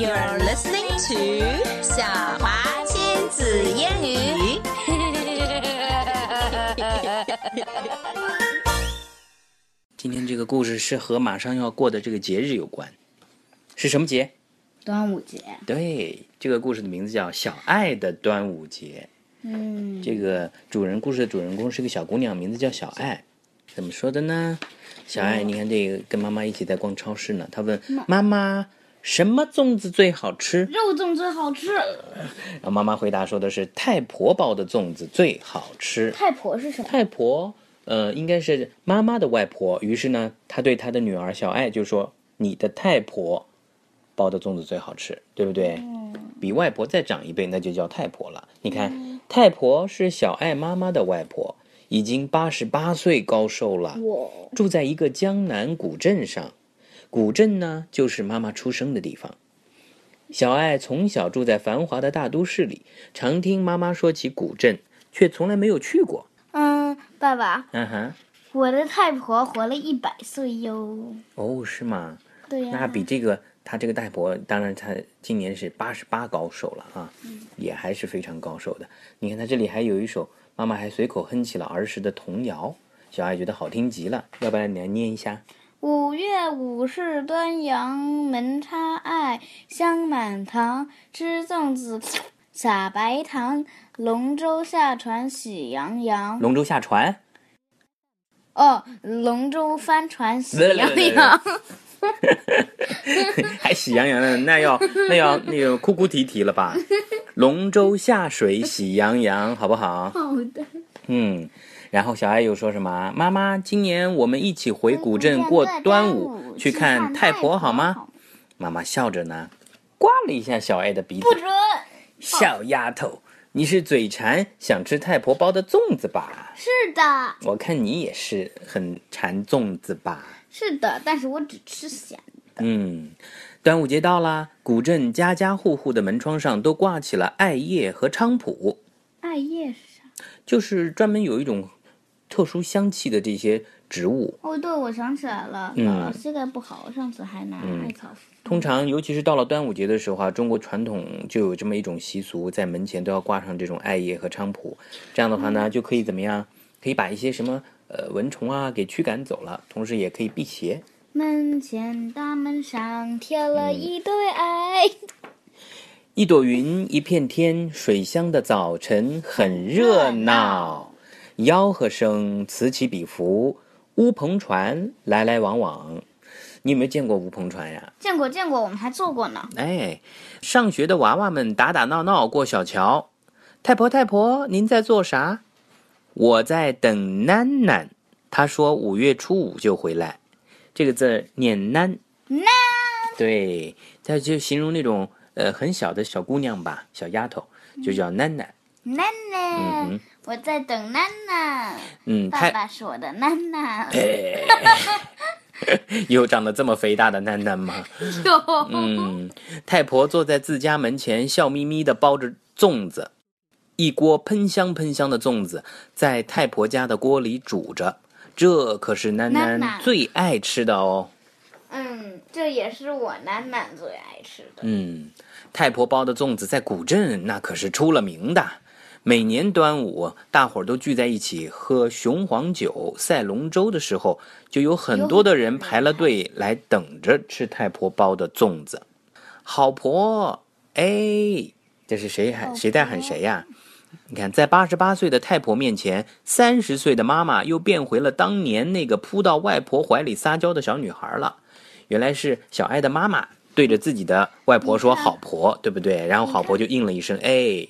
You're listening to 小华亲子英语。今天这个故事是和马上要过的这个节日有关，是什么节？端午节。对，这个故事的名字叫《小爱的端午节》。嗯，这个主人故事的主人公是个小姑娘，名字叫小爱。怎么说的呢？小爱，你看这个跟妈妈一起在逛超市呢。她问妈妈：“什么粽子最好吃肉粽最好吃。？”然后妈妈回答说的是：“太婆包的粽子最好吃。”太婆是什么？太婆，呃，应该是妈妈的外婆。于是呢，他对他的女儿小爱就说：“你的太婆包的粽子最好吃，对不对？比外婆再长一辈，那就叫太婆了。你看，太婆是小爱妈妈的外婆，已经八十八岁高寿了，住在一个江南古镇上。古镇呢，就是妈妈出生的地方。小爱从小住在繁华的大都市里，常听妈妈说起古镇，却从来没有去过。嗯，爸爸，嗯哼。我的太婆活了一百岁哟。哦，是吗？对呀、那比这个她这个太婆，当然她今年是八十八高寿了啊，也还是非常高寿的。你看她这里还有一首，妈妈还随口哼起了儿时的童谣，小爱觉得好听极了，要不然你来念一下？五月五是端阳，门插艾，香满堂。吃粽子，撒白糖。龙舟下船喜洋洋。龙舟下船，哦，龙舟翻船喜洋洋。还喜洋洋的，那要那要那个哭哭啼啼了吧？龙舟下水喜洋洋，好不好？好的。嗯，然后小爱又说什么？妈妈，今年我们一起回古镇过端午，去看太婆好吗？？妈妈笑着呢，刮了一下小爱的鼻子不。准。小丫头，你是嘴馋，想吃太婆包的粽子吧？是的，我看你也是很馋粽子吧？是的，但是我只吃咸的。嗯，端午节到啦，古镇家家户户的门窗上都挂起了艾叶和菖蒲，艾叶是啥？就是专门有一种特殊香气的这些植物。哦，对，我想起来了，嗯姥姥膝盖不好，上次还拿艾草敷。通常，尤其是到了端午节的时候啊，中国传统就有这么一种习俗，在门前都要挂上这种艾叶和菖蒲。这样的话呢，就可以怎么样？可以把一些什么呃蚊虫啊给驱赶走了，同时也可以辟邪。门前大门上贴了一对艾。一朵云，一片天，水乡的早晨很热闹，吆喝声此起彼伏，乌篷船来来往往。你有没有见过乌篷船呀？见过见过，我们还坐过呢。哎，上学的娃娃们打打闹闹过小桥。太婆太婆，您在做啥？我在等囡囡，她说五月初五就回来。这个字念囡，囡对，它就形容那种呃很小的小姑娘吧，小丫头，就叫囡囡。囡嗯囡哼，我在等奶奶。嗯，爸爸是我的奶奶。有长得这么肥大的囡囡吗？有，嗯，太婆坐在自家门前，笑眯眯的包着粽子，一锅喷香喷香的粽子在太婆家的锅里煮着，这可是囡囡囡囡最爱吃的哦。嗯，这也是我囡囡最爱吃的。嗯，太婆包的粽子在古镇那可是出了名的。每年端午，大伙儿都聚在一起喝雄黄酒、赛龙舟的时候，就有很多的人排了队来等着吃太婆包的粽子。好婆，哎，这是谁喊谁在喊谁呀、你看，在八十八岁的太婆面前，三十岁的妈妈又变回了当年那个扑到外婆怀里撒娇的小女孩了。原来是小爱的妈妈对着自己的外婆说“好婆”，对不对？然后好婆就应了一声“哎”，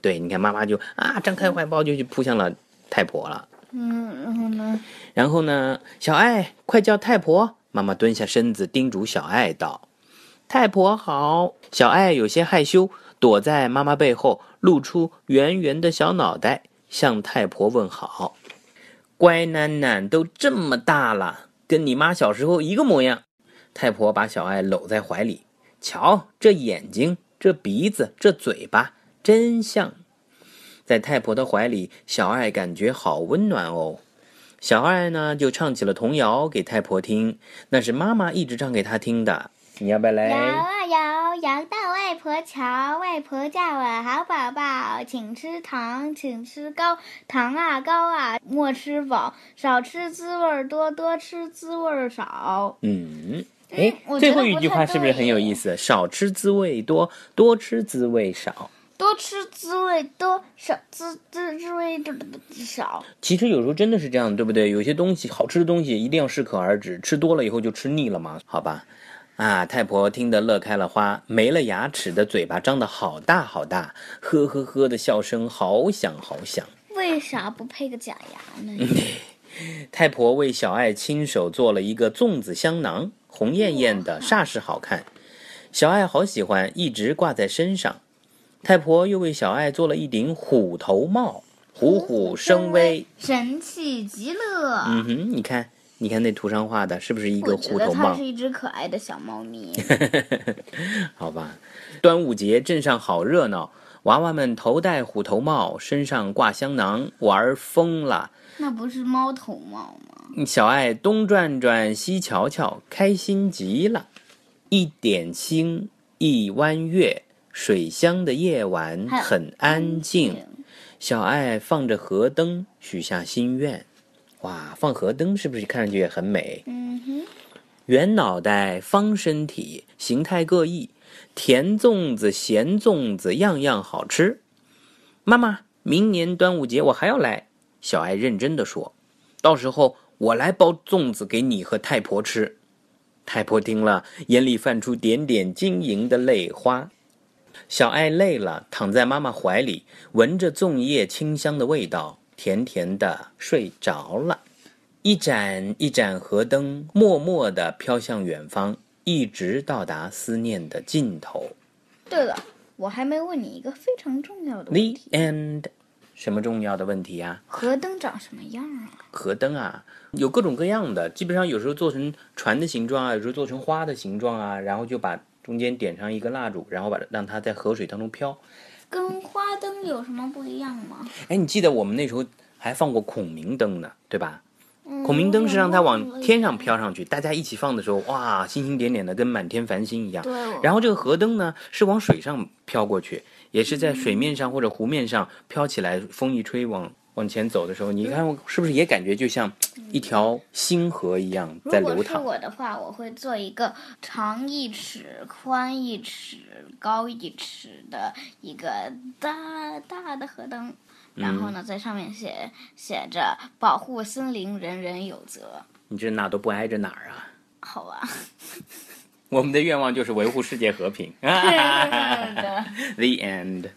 对，你看妈妈就啊张开怀抱就去扑向了太婆了。嗯，然后呢？然后呢，小爱快叫太婆！妈妈蹲下身子叮嘱小爱道：“太婆好。”小爱有些害羞，躲在妈妈背后，露出圆圆的小脑袋，向太婆问好。乖囡囡都这么大了，跟你妈小时候一个模样。太婆把小爱搂在怀里，瞧这眼睛，这鼻子，这嘴巴，真相。在太婆的怀里，小爱感觉好温暖哦。小爱呢，就唱起了童谣给太婆听，那是妈妈一直唱给她听的。你要不要来？摇啊摇，摇到外婆桥，外婆叫我好宝宝，请吃糖，请吃糕，糖啊糕啊莫吃饱，少吃滋味多，多吃滋味少。嗯，哎，最后一句话是不是很有意思？少吃滋味多，多吃滋味少。多吃滋味多，少滋滋滋味少。其实有时候真的是这样，对不对？有些东西好吃的东西一定要适可而止，吃多了以后就吃腻了嘛，好吧？啊，太婆听得乐开了花，没了牙齿的嘴巴张得好大好大，呵呵呵的笑声好响好响。为啥不配个假牙呢？太婆为小爱亲手做了一个粽子香囊，红艳艳的，煞是好看。小爱好喜欢，一直挂在身上。太婆又为小爱做了一顶虎头帽，虎虎生威。，神气极了。嗯哼，你看，你看那图上画的是不是一个虎头帽得它是？一只可爱的小猫咪。好吧，端午节镇上好热闹，娃娃们头戴虎头帽，身上挂香囊，玩儿疯了。那不是猫头帽吗？小爱东转转西瞧瞧，开心极了。一点星，一弯月，水乡的夜晚很安静。小爱放着河灯，许下心愿。哇，放河灯是不是看上去也很美？嗯哼，圆脑袋，方身体，形态各异，甜粽子、咸粽子，样样好吃。妈妈，明年端午节我还要来。小爱认真的说：“到时候我来包粽子给你和太婆吃。”太婆听了，眼里泛出点点晶莹的泪花。小爱累了，躺在妈妈怀里，闻着粽叶清香的味道，甜甜的睡着了。一盏一盏河灯，默默地飘向远方，一直到达思念的尽头。对了，我还没问你一个非常重要的问题：end。什么重要的问题呀、河灯长什么样啊？河灯啊，有各种各样的，基本上有时候做成船的形状啊，有时候做成花的形状啊，然后就把中间点上一个蜡烛，然后把让它在河水当中飘。跟花灯有什么不一样吗？哎，你记得我们那时候还放过孔明灯呢，对吧？嗯孔明灯是让它往天上飘上去，大家一起放的时候，哇，星星点点的，跟满天繁星一样。然后这个河灯呢，是往水上飘过去，也是在水面上或者湖面上飘起来，风一吹往往前走的时候，你看是不是也感觉就像一条星河一样在如果是流淌？我的话，我会做一个长一尺、宽一尺、高一尺的一个大大的河灯，然后呢，在上面写写着“保护森林，人人有责你这哪都不挨着哪儿啊？”。好吧，我们的愿望就是维护世界和平。The end.